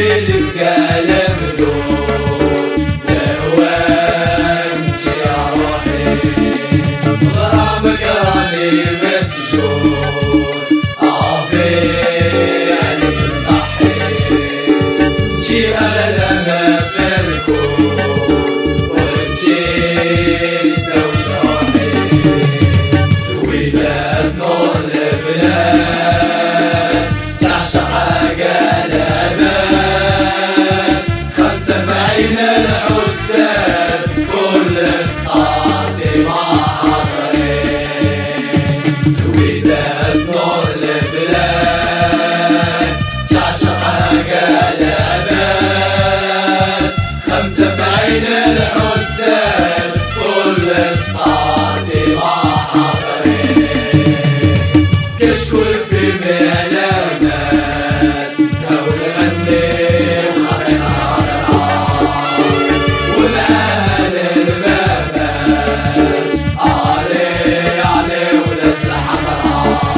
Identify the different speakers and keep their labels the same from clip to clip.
Speaker 1: Dili كشكول في ملامات سهول غني وخطينا والأهل المباش علي علي ولد الحمراء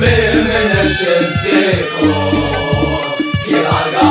Speaker 1: من من شديكم كلا